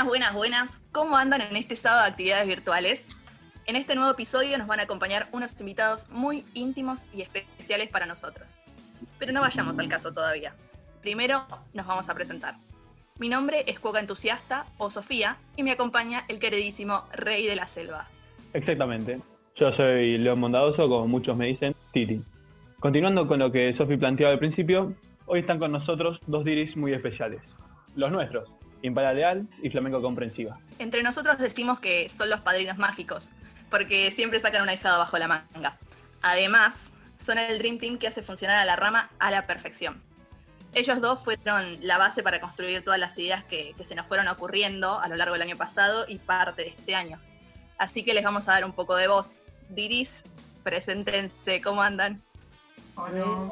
Buenas, buenas, buenas. ¿Cómo andan en este sábado de actividades virtuales? En este nuevo episodio nos van a acompañar unos invitados muy íntimos y especiales para nosotros. Pero no vayamos al caso todavía. Primero nos vamos a presentar. Mi nombre es Cuoca Entusiasta o Sofía y me acompaña el queridísimo Rey de la Selva. Exactamente. Yo soy León Mondadoso, como muchos me dicen, Titi. Continuando con lo que Sofi planteaba al principio, hoy están con nosotros dos diris muy especiales. Los nuestros, Impala Leal y Flamenco Comprensiva. Entre nosotros decimos que son los padrinos mágicos, porque siempre sacan una hijada bajo la manga. Además, son el Dream Team que hace funcionar a la rama a la perfección. Ellos dos fueron la base para construir todas las ideas que, que se nos fueron ocurriendo a lo largo del año pasado y parte de este año. Así que les vamos a dar un poco de voz. Diris, preséntense, ¿cómo andan? Hola.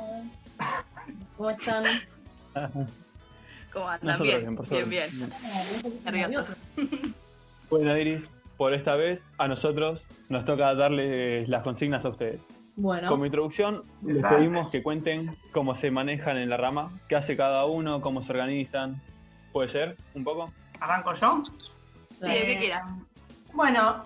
¿Cómo están? ¿Cómo andan? Nosotros Bien, bien, por bien, bien. Nerviosos. Bueno, Iris, por esta vez a nosotros nos toca darles las consignas a ustedes. Bueno, Como introducción, les pedimos que cuenten cómo se manejan en la rama, qué hace cada uno, cómo se organizan. ¿Puede ser? ¿Un poco? ¿Arranco yo? Sí, el que quiera. Bueno,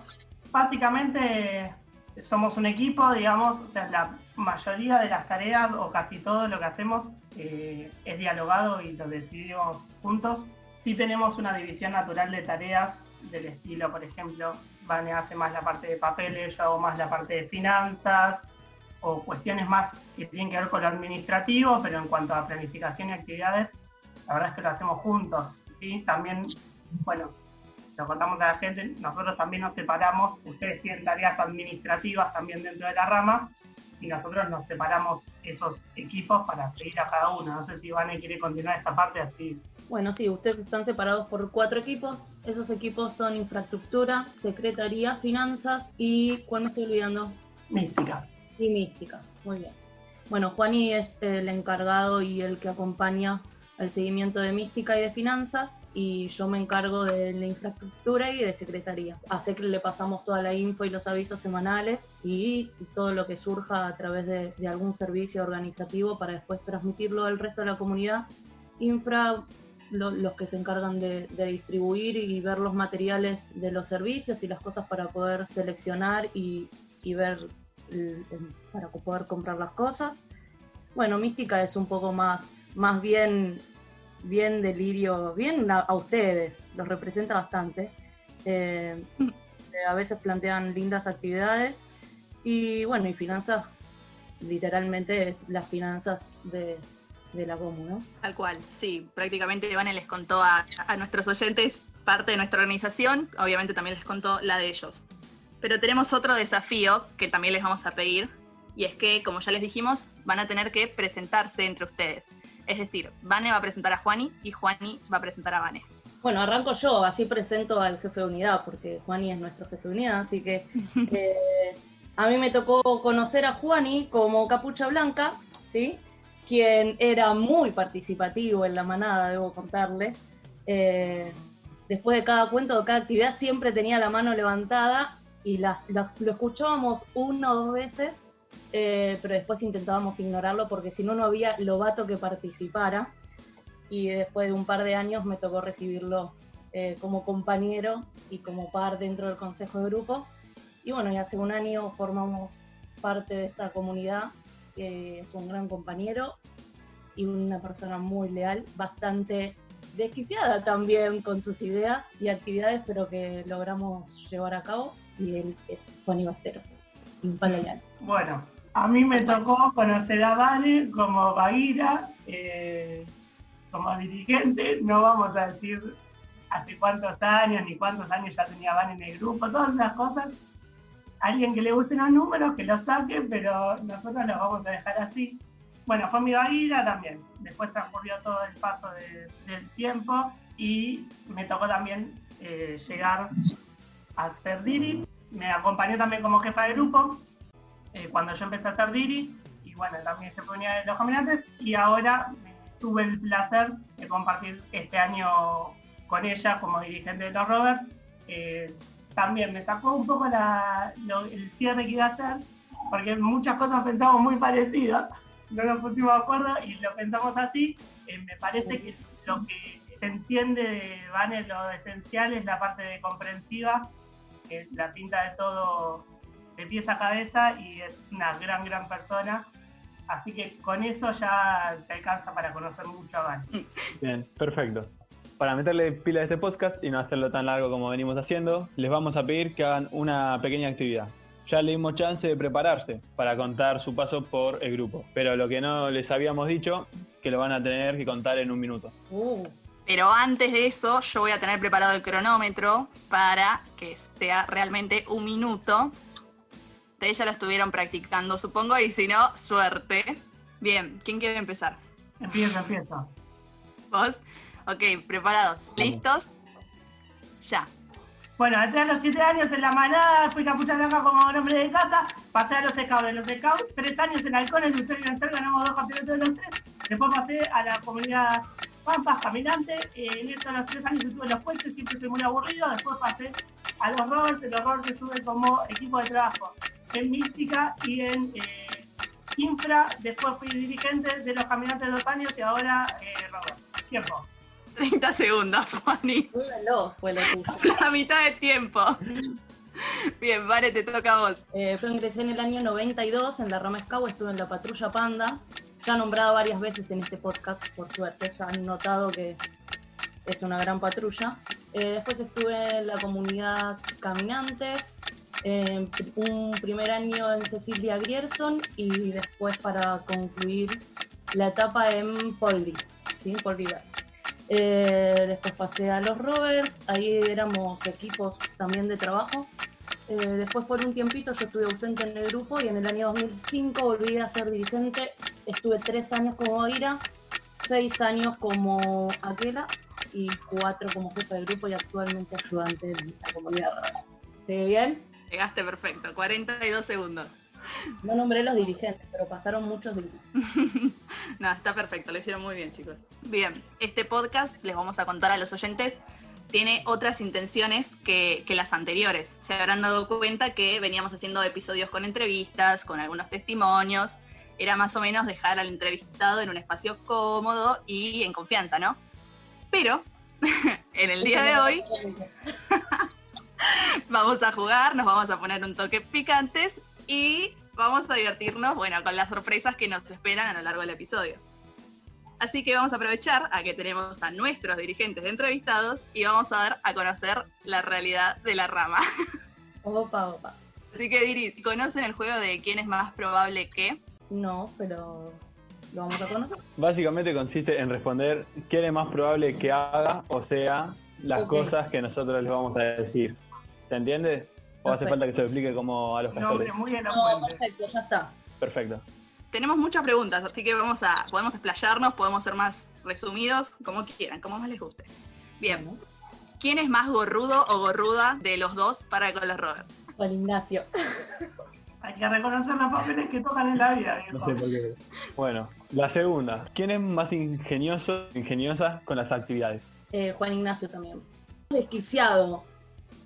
básicamente somos un equipo, digamos, o sea, la mayoría de las tareas o casi todo lo que hacemos eh, es dialogado y lo decidimos juntos. Sí tenemos una división natural de tareas del estilo, por ejemplo, Vane hace más la parte de papeles, yo hago más la parte de finanzas o cuestiones más que tienen que ver con lo administrativo, pero en cuanto a planificación y actividades, la verdad es que lo hacemos juntos. ¿sí? También, bueno, lo contamos a la gente, nosotros también nos separamos, ustedes tienen tareas administrativas también dentro de la rama, y nosotros nos separamos esos equipos para seguir a cada uno. No sé si Vane quiere continuar esta parte así. bueno, sí, ustedes están separados por cuatro equipos. Esos equipos son infraestructura, secretaría, finanzas y, ¿cuál me estoy olvidando? Mística. Y mística. Muy bien. Bueno, Juani es el encargado y el que acompaña el seguimiento de mística y de finanzas y yo me encargo de la infraestructura y de secretaría. Hace que le pasamos toda la info y los avisos semanales y todo lo que surja a través de, algún servicio organizativo para después transmitirlo al resto de la comunidad. Infra, lo- los que se encargan de, distribuir y ver los materiales de los servicios y las cosas para poder seleccionar y, ver el- para poder comprar las cosas. Bueno, Mística es un poco más, más bien, bien delirio, bien a, ustedes, los representa bastante. Eh, eh, a veces plantean lindas actividades y bueno, y finanzas, literalmente las finanzas de, de la comuna. ¿no? Tal cual, sí. Prácticamente Ivane les contó a, a nuestros oyentes parte de nuestra organización, obviamente también les contó la de ellos. Pero tenemos otro desafío que también les vamos a pedir, y es que, como ya les dijimos, van a tener que presentarse entre ustedes. Es decir, Vane va a presentar a Juani y Juani va a presentar a Vane. Bueno, arranco yo, así presento al jefe de unidad, porque Juani es nuestro jefe de unidad, así que eh, a mí me tocó conocer a Juani como capucha blanca, ¿sí? Quien era muy participativo en la manada, debo contarle. Eh, después de cada cuento, de cada actividad, siempre tenía la mano levantada y las, las- lo escuchábamos una o dos veces, eh, pero después intentábamos ignorarlo porque si no, no había lobato que participara y después de un par de años me tocó recibirlo eh, como compañero y como par dentro del consejo de grupo. Y bueno, y hace un año formamos parte de esta comunidad, que es un gran compañero y una persona muy leal, bastante desquiciada también con sus ideas y actividades, pero que logramos llevar a cabo. Y él es Juan Ibastero, Bueno, a mí me tocó conocer a Vane como Baguira, eh, como dirigente, no vamos a decir hace cuántos años ni cuántos años ya tenía Vane en el grupo, todas esas cosas. Alguien que le gusten los números, que los saque, pero nosotros los vamos a dejar así. Bueno, fue mi Baguira también. Después transcurrió todo el paso de- del tiempo y me tocó también eh, llegar a ser Diri. Me acompañó también como jefa de grupo eh, cuando yo empecé a hacer Diri y bueno, también se ponía de los caminantes y ahora tuve el placer de compartir este año con ella como dirigente de los Rovers. Eh, también me sacó un poco la- el cierre que iba a hacer, porque muchas cosas pensamos muy parecidas, no nos pusimos de acuerdo y lo pensamos así. Eh, me parece que lo que se entiende de Vane lo esencial es la parte de comprensiva, que la pinta de todo de pies a cabeza y es una gran, gran persona. Así que con eso ya te alcanza para conocer mucho a Vane. Bien, perfecto. Para meterle pila a este podcast y no hacerlo tan largo como venimos haciendo, les vamos a pedir que hagan una pequeña actividad. Ya le dimos chance de prepararse para contar su paso por el grupo, pero lo que no les habíamos dicho, que lo van a tener que contar en un minuto. Uh, Pero antes de eso, yo voy a tener preparado el cronómetro para que sea realmente un minuto. Ustedes ya lo estuvieron practicando, supongo, y si no, suerte. Bien, ¿quién quiere empezar? Empiezo, empiezo. ¿Vos? Ok, preparados. ¿Listos? Ya. Bueno, entré a los 7 años en la manada, fui capucha blanca como nombre de casa, pasé a los scouts, de los scouts, 3 años en halcones, luchar y vencer, ganamos dos campeonatos de los tres, después pasé a la comunidad Pampas, caminante, eh, en estos los 3 años estuve en los puentes, siempre soy muy aburrido, después pasé a los Rovers, en los Rovers estuve como equipo de trabajo en Mística y en eh, Infra, después fui dirigente de los caminantes dos años y ahora eh, Rovers. Tiempo. 30 segundos, Juani. reloj fue. La mitad de tiempo. Bien, Vale, te toca a vos. Eh, yo ingresé en el año 92 en la rama Scout, estuve en la patrulla Panda, ya nombrada varias veces en este podcast, por suerte, ya han notado que es una gran patrulla. Eh, después estuve en la comunidad Caminantes, un primer año en Cecilia Grierson y después para concluir la etapa en Poldi, ¿sí? Poldi. Eh, después pasé a los Rovers, ahí éramos equipos también de trabajo. Eh, después por un tiempito yo estuve ausente en el grupo y en el año 2005 volví a ser dirigente. Estuve tres años como Ira, seis años como Aquela y cuatro como jefe del grupo y actualmente ayudante de la comunidad Rovers. ¿Sigue bien? Llegaste perfecto, 42 segundos. No nombré los dirigentes, pero pasaron muchos dirigentes. No, está perfecto, lo hicieron muy bien, chicos. Bien, este podcast, les vamos a contar a los oyentes, tiene otras intenciones que, que las anteriores. Se habrán dado cuenta que veníamos haciendo episodios con entrevistas, con algunos testimonios. Era más o menos dejar al entrevistado en un espacio cómodo y en confianza, ¿no? Pero en el día de hoy vamos a jugar, nos vamos a poner un toque picantes y vamos a divertirnos, bueno, con las sorpresas que nos esperan a lo largo del episodio. Así que vamos a aprovechar a que tenemos a nuestros dirigentes entrevistados y vamos a dar a conocer la realidad de la rama. Opa, opa. Así que Diris, ¿conocen el juego de quién es más probable que? No, pero lo vamos a conocer. Básicamente consiste en responder quién es más probable que haga o sea las cosas que nosotros les vamos a decir. ¿Se entiende? ¿O hace falta que se lo explique como a los Nombre castores? muy No, perfecto, ya está. Perfecto. Tenemos muchas preguntas, así que vamos a, podemos explayarnos, podemos ser más resumidos, como quieran, como más les guste. Bien, ¿quién es más gorrudo o gorruda de los dos para con los Robert? Juan Ignacio. Hay que reconocer los papeles que tocan en la vida, No viejo. sé por qué. Bueno, la segunda. ¿Quién es más ingenioso, ingeniosa con las actividades? Eh, Juan Ignacio también. Desquiciado.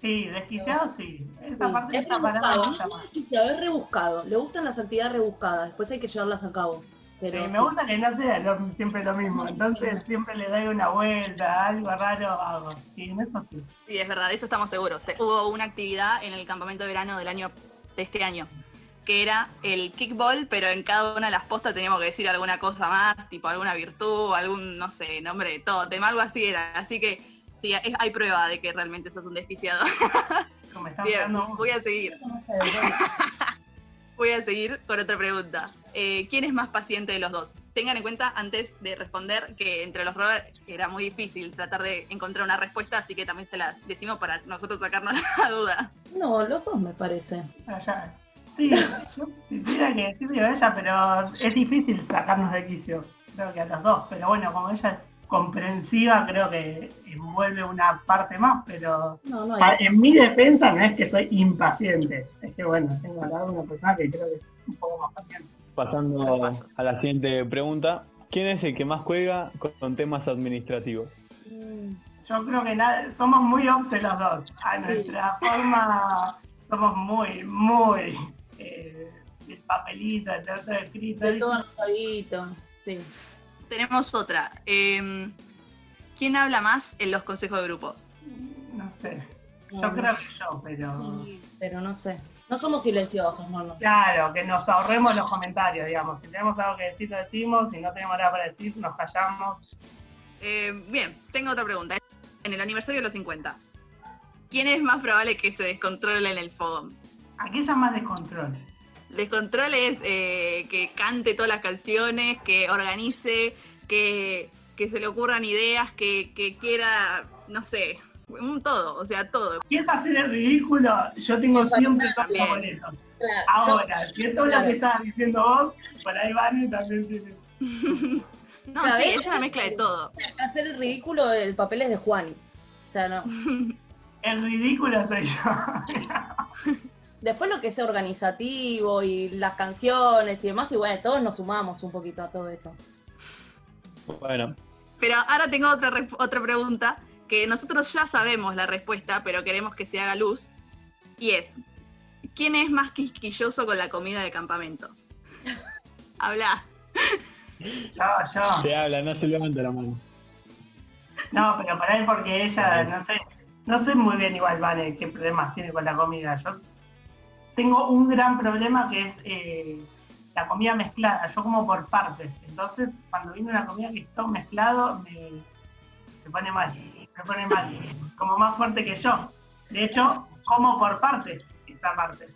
Sí, desquiciado sí. Esa Sí, parte Es rebuscado, me no gusta es desquiciado, es rebuscado. Le gustan las actividades rebuscadas, después hay que llevarlas a cabo. Pero Sí, me sí. gusta que no sea lo- siempre lo mismo, entonces siempre le doy una vuelta, algo raro hago. Sí, en eso sí. Sí, es verdad, de eso estamos seguros. Hubo una actividad en el campamento de verano del año de este año, que era el kickball, pero en cada una de las postas teníamos que decir alguna cosa más, tipo alguna virtud, algún, no sé, nombre de tótem, algo así era. Así que sí, es- hay prueba de que realmente sos un desquiciado. Me Bien, hablando voy a seguir. Voy a seguir con otra pregunta. Eh, ¿Quién es más paciente de los dos? Tengan en cuenta antes de responder que entre los Robert era muy difícil tratar de encontrar una respuesta, así que también se las decimos para nosotros sacarnos la duda. No, los dos me parece. allá. Sí, yo si tuviera que decirle a ella, pero es difícil sacarnos de quicio. Creo que a los dos, pero bueno, como ella es comprensiva, creo que envuelve una parte más, pero No, no Ah, hay. En mi defensa no es que soy impaciente, es que bueno, tengo al lado una persona que creo que es un poco más paciente. Pasando a la siguiente pregunta. ¿Quién es el que más juega con- temas administrativos? Yo creo que nada, somos muy obse los dos. A nuestra forma somos muy, muy eh, el papelito. De todo anotadito. Sí. Tenemos otra. Eh, ¿quién habla más en los consejos de grupo? No sé. Yo No, creo que yo, pero... Sí, pero no sé. No somos silenciosos, no, no. Claro, que nos ahorremos los comentarios, digamos. Si tenemos algo que decir, lo decimos. Si no tenemos nada para decir, nos callamos. Eh, bien, tengo otra pregunta. En el aniversario de los 50, ¿quién es más probable que se descontrole en el fogón? Aquella más descontrol. Descontrol es eh, que cante todas las canciones, que organice, que, que se le ocurran ideas, que, que quiera, no sé, un todo, o sea, todo. Si es hacer el ridículo, yo tengo Sí, para siempre bien. favoritos. Claro, Ahora, si es lo Claro. que estabas diciendo vos, por ahí Vane también tiene. No, sí, es una mezcla de todo. hacer el ridículo, el papel es de Juani. O sea, no. El ridículo soy yo. Después lo que es organizativo y las canciones y demás, y bueno, todos nos sumamos un poquito a todo eso. Bueno, Pero ahora tengo otra, otra pregunta que nosotros ya sabemos la respuesta, pero queremos que se haga luz. Y es, ¿quién es más quisquilloso con la comida de campamento? Habla. Yo, yo. se habla, no se levanta la mano. No, pero por ahí porque ella, no sé, no sé muy bien igual, Vane, qué problemas tiene con la comida. Yo tengo un gran problema que es eh, la comida mezclada. Yo como por partes. Entonces, cuando viene una comida que está mezclado, me, me pone mal. Me pone mal. Como más fuerte que yo. De hecho, como por partes esa parte.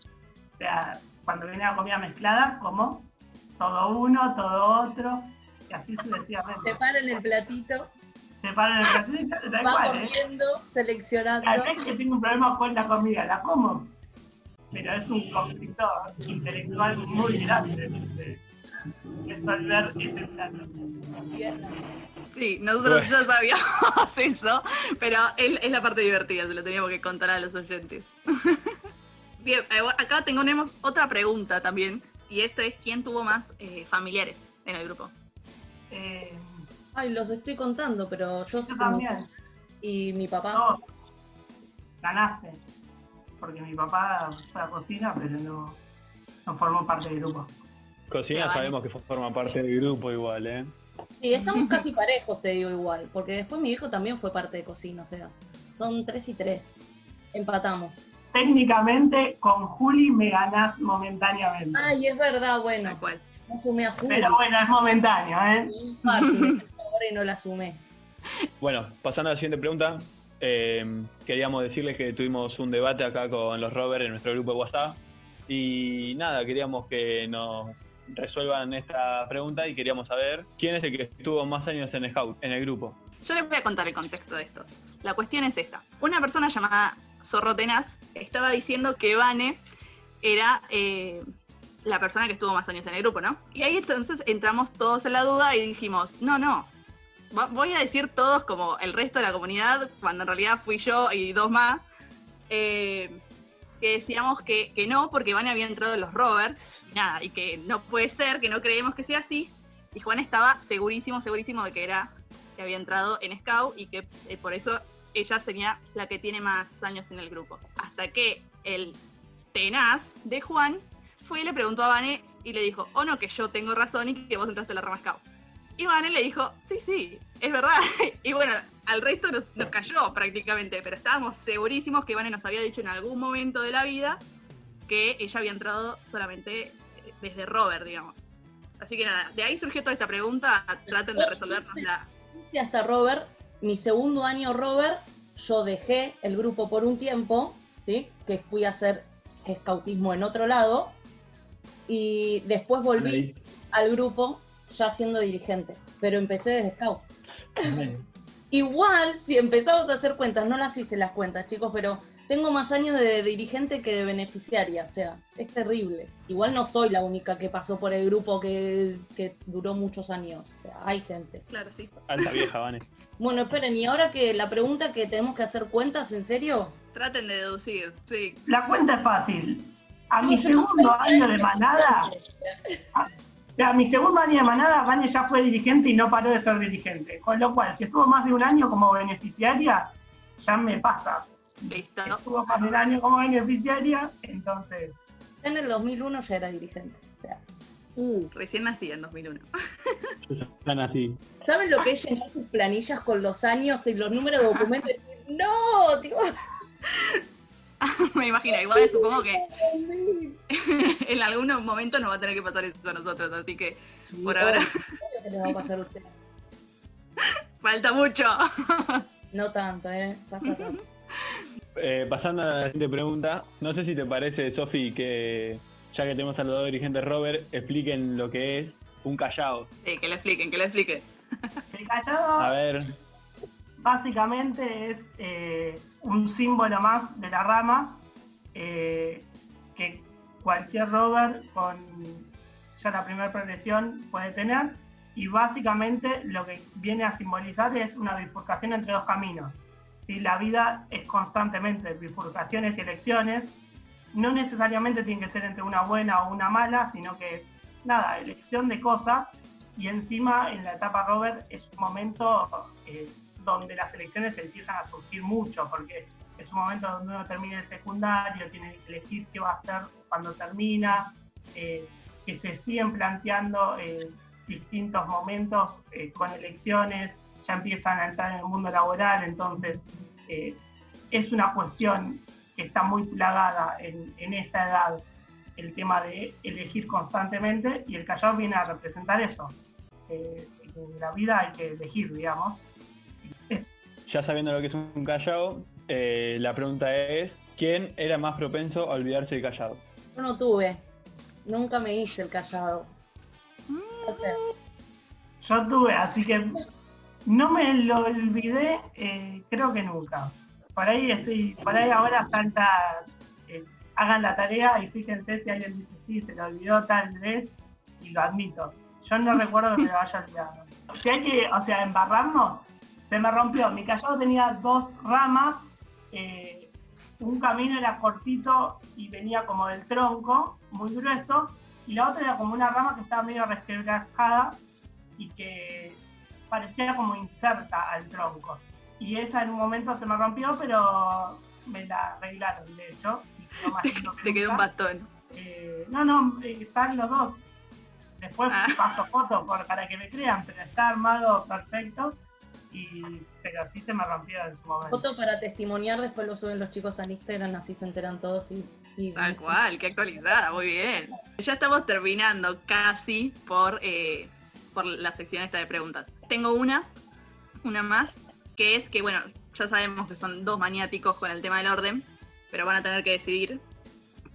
O sea, cuando viene la comida mezclada, como todo uno, todo otro, y así sucesivamente. Separen el platito, Se paran el platito, tal va cual, ¿eh? comiendo, seleccionando. Vez que tengo un problema con la comida, la como, pero es un conflicto intelectual muy grande de resolver ese plato. Sí, nosotros Bueno. ya sabíamos eso, pero es, es la parte divertida, se lo teníamos que contar a los oyentes. Bien, eh, acá tenemos otra pregunta también, y esta es ¿quién tuvo más eh, familiares en el grupo? Eh, Ay, los estoy contando, pero yo yo soy también, Y mi papá. no, ganaste, porque mi papá fue a cocina, pero no, no formó parte del grupo. Cocina Ya, vale. sabemos que forma parte del grupo igual, ¿eh? Sí, estamos casi parejos, te digo igual. Porque después mi hijo también fue parte de cocina, o sea, son tres y tres. Empatamos. Técnicamente, con Juli me ganás momentáneamente. Ay, es verdad, bueno, cual. no sumé a Julio. Pero bueno, es momentáneo, ¿eh? Fácil, ahora y no la sumé. Bueno, pasando a la siguiente pregunta, eh, queríamos decirles que tuvimos un debate acá con los Robert en nuestro grupo de WhatsApp y nada, queríamos que nos resuelvan esta pregunta y queríamos saber quién es el que estuvo más años en el grupo. Yo les voy a contar el contexto de esto. La cuestión es esta. Una persona llamada Zorro Tenaz estaba diciendo que Vane era eh, la persona que estuvo más años en el grupo, ¿no? Y ahí entonces entramos todos en la duda y dijimos, no, no, voy a decir todos como el resto de la comunidad, cuando en realidad fui yo y dos más, eh, que decíamos que, que no, porque Vane había entrado en los rovers, y nada, y que no puede ser, que no creemos que sea así. Y Juan estaba segurísimo, segurísimo de que era que había entrado en Scout y que eh, por eso ella sería la que tiene más años en el grupo. Hasta que el tenaz de Juan fue y le preguntó a Vane y le dijo, oh no, que yo tengo razón y que vos entraste en la rama Scout. Y Vane le dijo, sí, sí, es verdad. y bueno, al resto nos, nos cayó prácticamente, pero estábamos segurísimos que Vane nos había dicho en algún momento de la vida que ella había entrado solamente eh, desde Robert, digamos. Así que nada, de ahí surgió toda esta pregunta, traten de resolvernosla. Y hasta Robert, mi segundo año Robert, yo dejé el grupo por un tiempo, ¿sí? Que fui a hacer escautismo en otro lado. Y después volví al grupo ya siendo dirigente. Pero empecé desde scout. Igual, si empezamos a hacer cuentas, no las hice las cuentas, chicos, pero tengo más años de dirigente que de beneficiaria, o sea, es terrible. Igual no soy la única que pasó por el grupo que, que duró muchos años, o sea, hay gente. Claro, sí. Alta vieja, Vane. Bueno, esperen, y ahora que la pregunta que tenemos que hacer cuentas, ¿en serio? Traten de deducir, sí. La cuenta es fácil. A mi segundo año de manada, o sea, a mi segundo año de manada, Vane ya fue dirigente y no paró de ser dirigente. Con lo cual, si estuvo más de un año como beneficiaria, ya me pasa. Listo. Estuvo más de un año como beneficiaria, entonces, En el 2001 ya era dirigente. O sea, Uh, recién nací en 2001. Están así. ¿Saben lo que es llenar sus planillas con los años y los números de documentos? no, tío. Me imagino, igual supongo que en algún momento nos va a tener que pasar eso a nosotros, así que por ahora ¿Qué le va a pasar a usted? falta mucho. No tanto, ¿eh? Pasa tanto. Eh, pasando a la siguiente pregunta, no sé si te parece, Sofi, que ya que tenemos a los dos dirigentes Robert, expliquen lo que es un callao. Eh, que le expliquen, que le expliquen. El callado A ver, básicamente es eh, un símbolo más de la rama eh, que cualquier rover con ya la primera progresión puede tener y básicamente lo que viene a simbolizar es una bifurcación entre dos caminos. ¿sí? La vida es constantemente bifurcaciones y elecciones, no necesariamente tiene que ser entre una buena o una mala, sino que nada, elección de cosas y encima en la etapa Robert es un momento eh, donde las elecciones empiezan a surgir mucho, porque es un momento donde uno termina el secundario, tiene que elegir qué va a hacer cuando termina, eh, que se siguen planteando eh, distintos momentos eh, con elecciones, ya empiezan a entrar en el mundo laboral, entonces es una cuestión que está muy plagada en, en esa edad, el tema de elegir constantemente, y el Callao viene a representar eso. En la vida hay que elegir, digamos. Ya sabiendo lo que es un callao, eh, la pregunta es, ¿quién era más propenso a olvidarse del callado? Yo no tuve. Nunca me hice el callado. No sé. yo tuve, así que no me lo olvidé, eh, creo que nunca. Por ahí estoy, por ahí ahora salta, eh, hagan la tarea y fíjense si alguien dice sí, se lo olvidó tal vez, y lo admito. Yo no recuerdo que me lo haya olvidado. Si hay que, o sea, embarrarnos, se me rompió. Mi callado tenía dos ramas, eh, un camino era cortito y venía como del tronco, muy grueso, y la otra era como una rama que estaba medio resquebrajada y que parecía como inserta al tronco. Y esa en un momento se me rompió, pero me la arreglaron, de hecho. más Te quedó un bastón. Eh, no, no, eh, están los dos. Después Ah. paso fotos por- para que me crean, pero está armado perfecto. Y, pero sí se me rompió en su momento. Foto para testimoniar, después lo suben los chicos al Instagram, así se enteran todos y... y- Tal cual, qué actualizada, muy bien. Ya estamos terminando casi por, eh, por la sección esta de preguntas. Tengo una, una más, que es que, bueno, ya sabemos que son dos maniáticos con el tema del orden, pero van a tener que decidir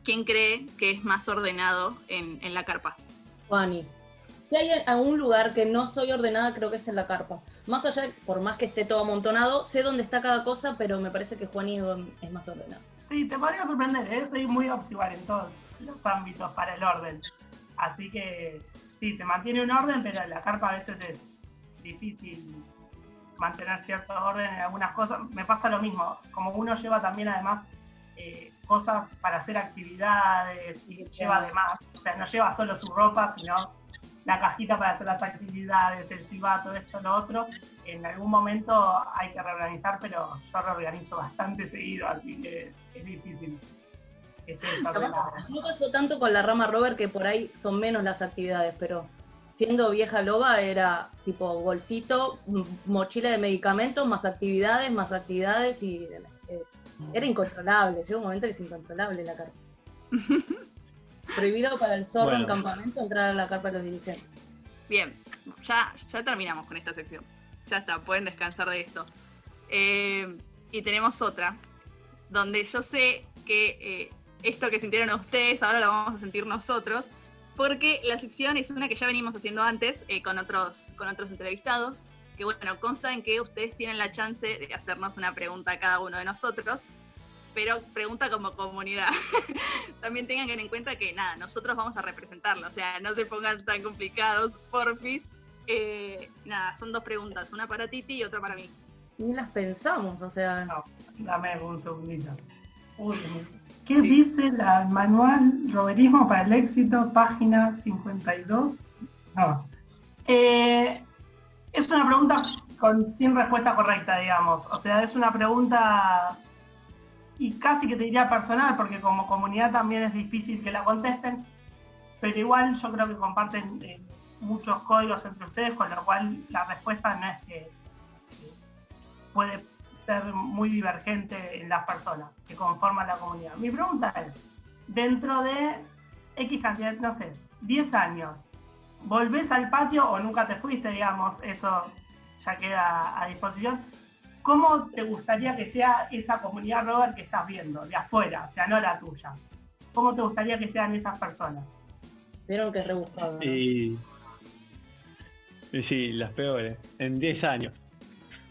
quién cree que es más ordenado en, en la carpa. Juani. Si hay algún lugar que no soy ordenada, creo que es en la carpa. Más allá, por más que esté todo amontonado, sé dónde está cada cosa, pero me parece que Juani es más ordenado. Sí, te podría sorprender, ¿eh? soy muy observar en todos los ámbitos para el orden. Así que sí, se mantiene un orden, pero en la carpa a veces es difícil mantener cierto orden en algunas cosas. Me pasa lo mismo, como uno lleva también además eh, cosas para hacer actividades y lleva además, o sea, no lleva solo su ropa, sino la cajita para hacer las actividades, el cibato, esto, lo otro. En algún momento hay que reorganizar, pero yo reorganizo bastante seguido, así que es difícil. No pasó tanto con la rama Robert que por ahí son menos las actividades, pero siendo vieja loba era tipo bolsito, mochila de medicamentos, más actividades, más actividades y eh, era incontrolable. Llega un momento que es incontrolable la carpa. Prohibido para el zorro en campamento entrar a la carpa de los dirigentes. Bien, ya, ya terminamos con esta sección. Ya está, pueden descansar de esto. Eh, y tenemos otra, donde yo sé que eh, esto que sintieron ustedes ahora lo vamos a sentir nosotros, porque la sección es una que ya venimos haciendo antes eh, con, otros, con otros entrevistados, que bueno, consta en que ustedes tienen la chance de hacernos una pregunta a cada uno de nosotros, pero pregunta como comunidad. También tengan en cuenta que nada, nosotros vamos a representarlo, o sea, no se pongan tan complicados, porfis. Eh, nada, son dos preguntas, una para Titi y otra para mí. Ni las pensamos, o sea, No, dame un segundito. Uy, ¿Qué dice la el manual Roberismo para el éxito, página 52? No. Eh, es una pregunta con sin respuesta correcta, digamos. O sea, es una pregunta y casi que te diría personal, porque como comunidad también es difícil que la contesten. pero igual yo creo que comparten eh, muchos códigos entre ustedes, con lo cual la respuesta no es que puede ser muy divergente en las personas que conforman la comunidad. Mi pregunta es, dentro de X cantidad, no sé, 10 años, ¿volvés al patio o nunca te fuiste, digamos? Eso ya queda a disposición. ¿Cómo te gustaría que sea esa comunidad, Robert, que estás viendo, de afuera, o sea, no la tuya? ¿Cómo te gustaría que sean esas personas? Vieron que es rebuscado. Y, y sí, las peores. En 10 años.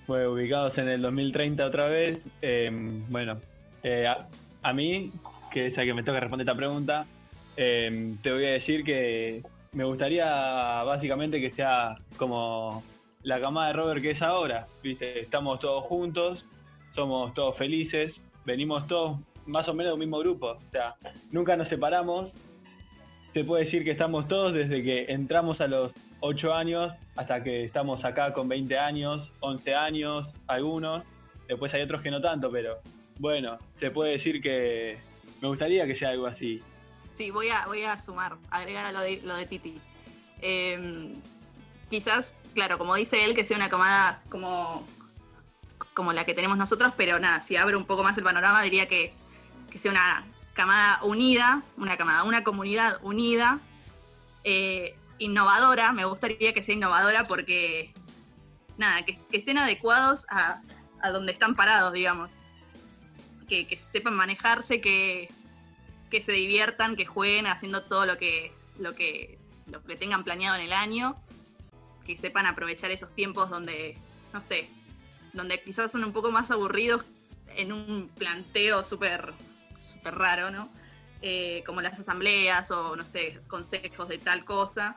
Bueno, ubicados en el 2030 otra vez. eh, bueno, eh, a, a mí, que es el que me toca responder esta pregunta, eh, te voy a decir que me gustaría básicamente que sea como la camada de Robert que es ahora. ¿viste? Estamos todos juntos, somos todos felices, venimos todos más o menos del mismo grupo. O sea, nunca nos separamos. Se puede decir que estamos todos desde que entramos a los 8 años hasta que estamos acá con 20 años, 11 años, algunos. Después hay otros que no tanto, pero bueno, se puede decir que me gustaría que sea algo así. Sí, voy a, voy a sumar, agregar a lo de, lo de Titi. Eh, quizás, claro, como dice él, que sea una camada como, como la que tenemos nosotros, pero nada, si abro un poco más el panorama, diría que, que sea una camada unida, una camada, una comunidad unida, eh, innovadora, me gustaría que sea innovadora porque, nada, que, que estén adecuados a, a donde están parados, digamos. Que, que sepan manejarse, que, que se diviertan, que jueguen haciendo todo lo que, lo que, lo que tengan planeado en el año, que sepan aprovechar esos tiempos donde, no sé, donde quizás son un poco más aburridos en un planteo súper súper raro, ¿no? Eh, como las asambleas o, no sé, consejos de tal cosa,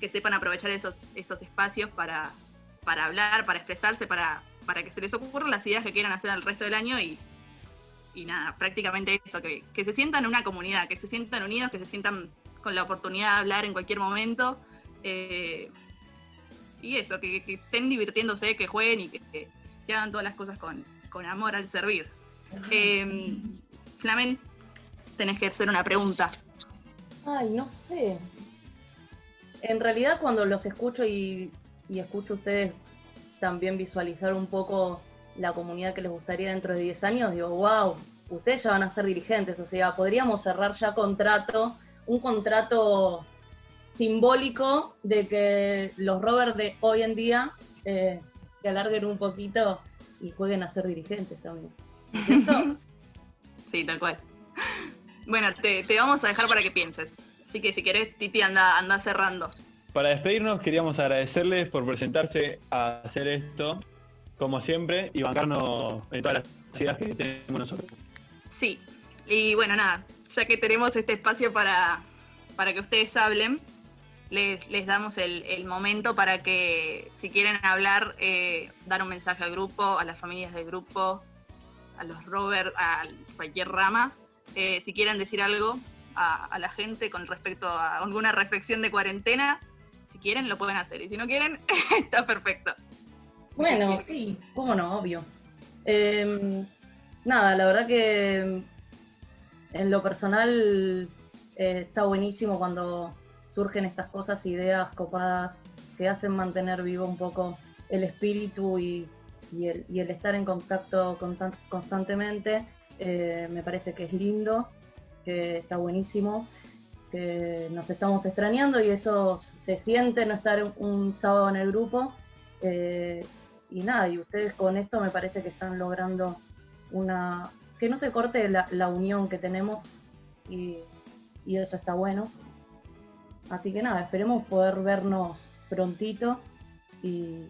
que sepan aprovechar esos, esos espacios para, para hablar, para expresarse, para, para que se les ocurran las ideas que quieran hacer al resto del año y, y nada, prácticamente eso, que, que se sientan una comunidad, que se sientan unidos, que se sientan con la oportunidad de hablar en cualquier momento. eh, y eso, que, que estén divirtiéndose, que jueguen y que, que- que hagan todas las cosas con, con amor al servir. Eh, Flamen, tenés que hacer una pregunta. Ay, no sé. En realidad cuando los escucho y, y escucho a ustedes también visualizar un poco la comunidad que les gustaría dentro de 10 años, digo, wow, ustedes ya van a ser dirigentes, o sea, podríamos cerrar ya contrato, un contrato simbólico de que los rovers de hoy en día eh, se alarguen un poquito y jueguen a ser dirigentes también. Sí, tal cual. Bueno, te, te vamos a dejar para que pienses. Así que si querés, Titi, anda, anda cerrando. Para despedirnos queríamos agradecerles por presentarse a hacer esto, como siempre, y bancarnos en todas las ideas que tenemos nosotros. Sí. Y bueno, nada, ya que tenemos este espacio para, para que ustedes hablen, les, les damos el, el momento para que si quieren hablar, eh, dar un mensaje al grupo, a las familias del grupo, a los rovers, a cualquier rama. Eh, si quieren decir algo a, a la gente con respecto a alguna reflexión de cuarentena, si quieren lo pueden hacer. Y si no quieren, está perfecto. Bueno, sí, cómo no, obvio. Eh, nada, la verdad que en lo personal eh, está buenísimo cuando surgen estas cosas, ideas copadas que hacen mantener vivo un poco el espíritu y, el, estar en contacto constan- constantemente. Eh, me parece que es lindo, que está buenísimo, que nos estamos extrañando y eso se siente no estar un- sábado en el grupo. Eh, y nada, y ustedes con esto me parece que están logrando una que no se corte la, unión que tenemos y eso está bueno. Así que nada, esperemos poder vernos prontito y,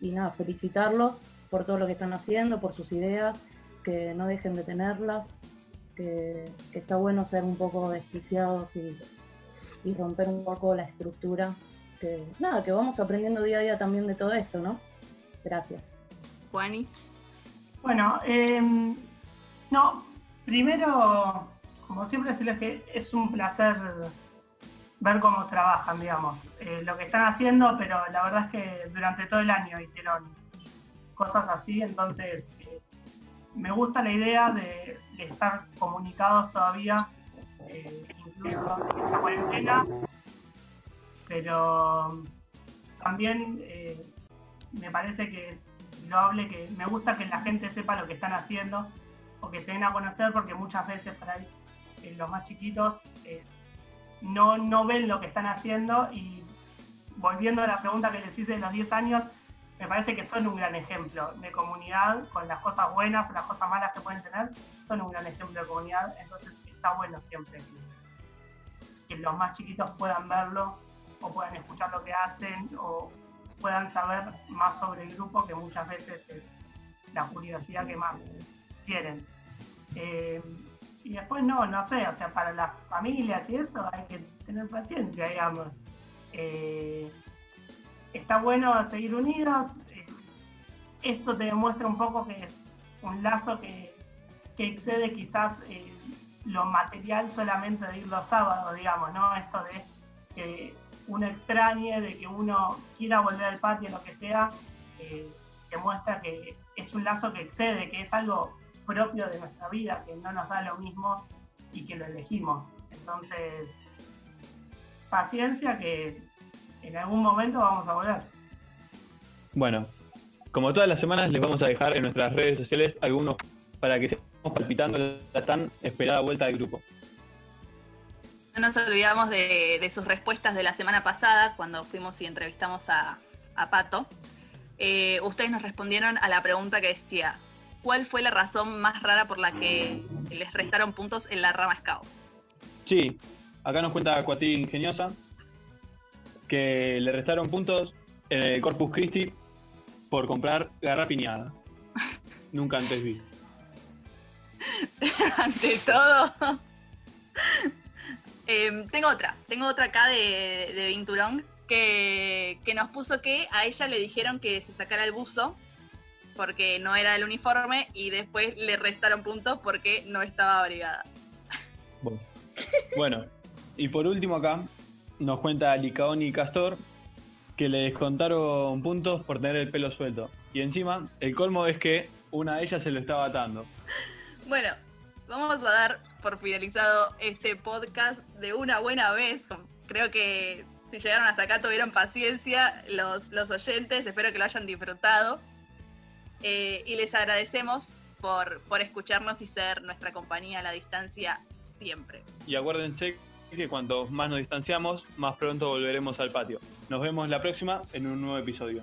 y nada, felicitarlos por todo lo que están haciendo, por sus ideas, que no dejen de tenerlas, que, que está bueno ser un poco desquiciados y, y romper un poco la estructura, que nada, que vamos aprendiendo día a día también de todo esto, ¿no? Gracias. Juani. Bueno, eh, no, primero, como siempre decirles que es un placer ver cómo trabajan, digamos, eh, lo que están haciendo, pero la verdad es que durante todo el año hicieron cosas así, entonces eh, me gusta la idea de, estar comunicados todavía, eh, incluso en esta cuarentena. Pero también me parece que es loable, que me gusta que la gente sepa lo que están haciendo o que se den a conocer porque muchas veces para ahí los más chiquitos no, no ven lo que están haciendo y volviendo a la pregunta que les hice de los 10 años, me parece que son un gran ejemplo de comunidad, con las cosas buenas las cosas malas que pueden tener, son un gran ejemplo de comunidad, entonces está bueno siempre que, los más chiquitos puedan verlo o puedan escuchar lo que hacen o puedan saber más sobre el grupo, que muchas veces es la curiosidad que más tienen. Eh, y después no, no sé, o sea, para las familias y eso hay que tener paciencia, digamos. Eh, está bueno seguir unidos. eh, esto te demuestra un poco que es un lazo que, que excede quizás eh, lo material solamente de ir los sábados, digamos, ¿no? Esto de que uno extrañe, de que uno quiera volver al patio, lo que sea, demuestra que es un lazo que excede, que es algo propio de nuestra vida, que no nos da lo mismo y que lo elegimos. Entonces, paciencia que en algún momento vamos a volver. Bueno, como todas las semanas les vamos a dejar en nuestras redes sociales algunos para que sigamos palpitando la tan esperada vuelta del grupo. No nos olvidamos de, de sus respuestas de la semana pasada, cuando fuimos y entrevistamos a, a Pato. Eh, ustedes nos respondieron a la pregunta que decía, ¿cuál fue la razón más rara por la que les restaron puntos en la rama Scout? Sí, acá nos cuenta Cuatí Ingeniosa que le restaron puntos en el Corpus Christi por comprar garrapiñada. Nunca antes vi. Ante todo. Em, tengo otra, tengo otra acá de, de Vinturón que, que nos puso que a ella le dijeron que se sacara el buzo porque no era el uniforme y después le restaron puntos porque no estaba abrigada. Bueno. Bueno, y por último acá nos cuenta Licaoni Castor que le descontaron puntos por tener el pelo suelto. Y encima, el colmo es que una de ellas se lo estaba atando. Bueno, vamos a dar por finalizado este podcast de una buena vez. Creo que si llegaron hasta acá tuvieron paciencia los, los oyentes, espero que lo hayan disfrutado. Eh, y les agradecemos por, por escucharnos y ser nuestra compañía a la distancia siempre. Y acuérdense que cuanto más nos distanciamos, más pronto volveremos al patio. Nos vemos la próxima en un nuevo episodio.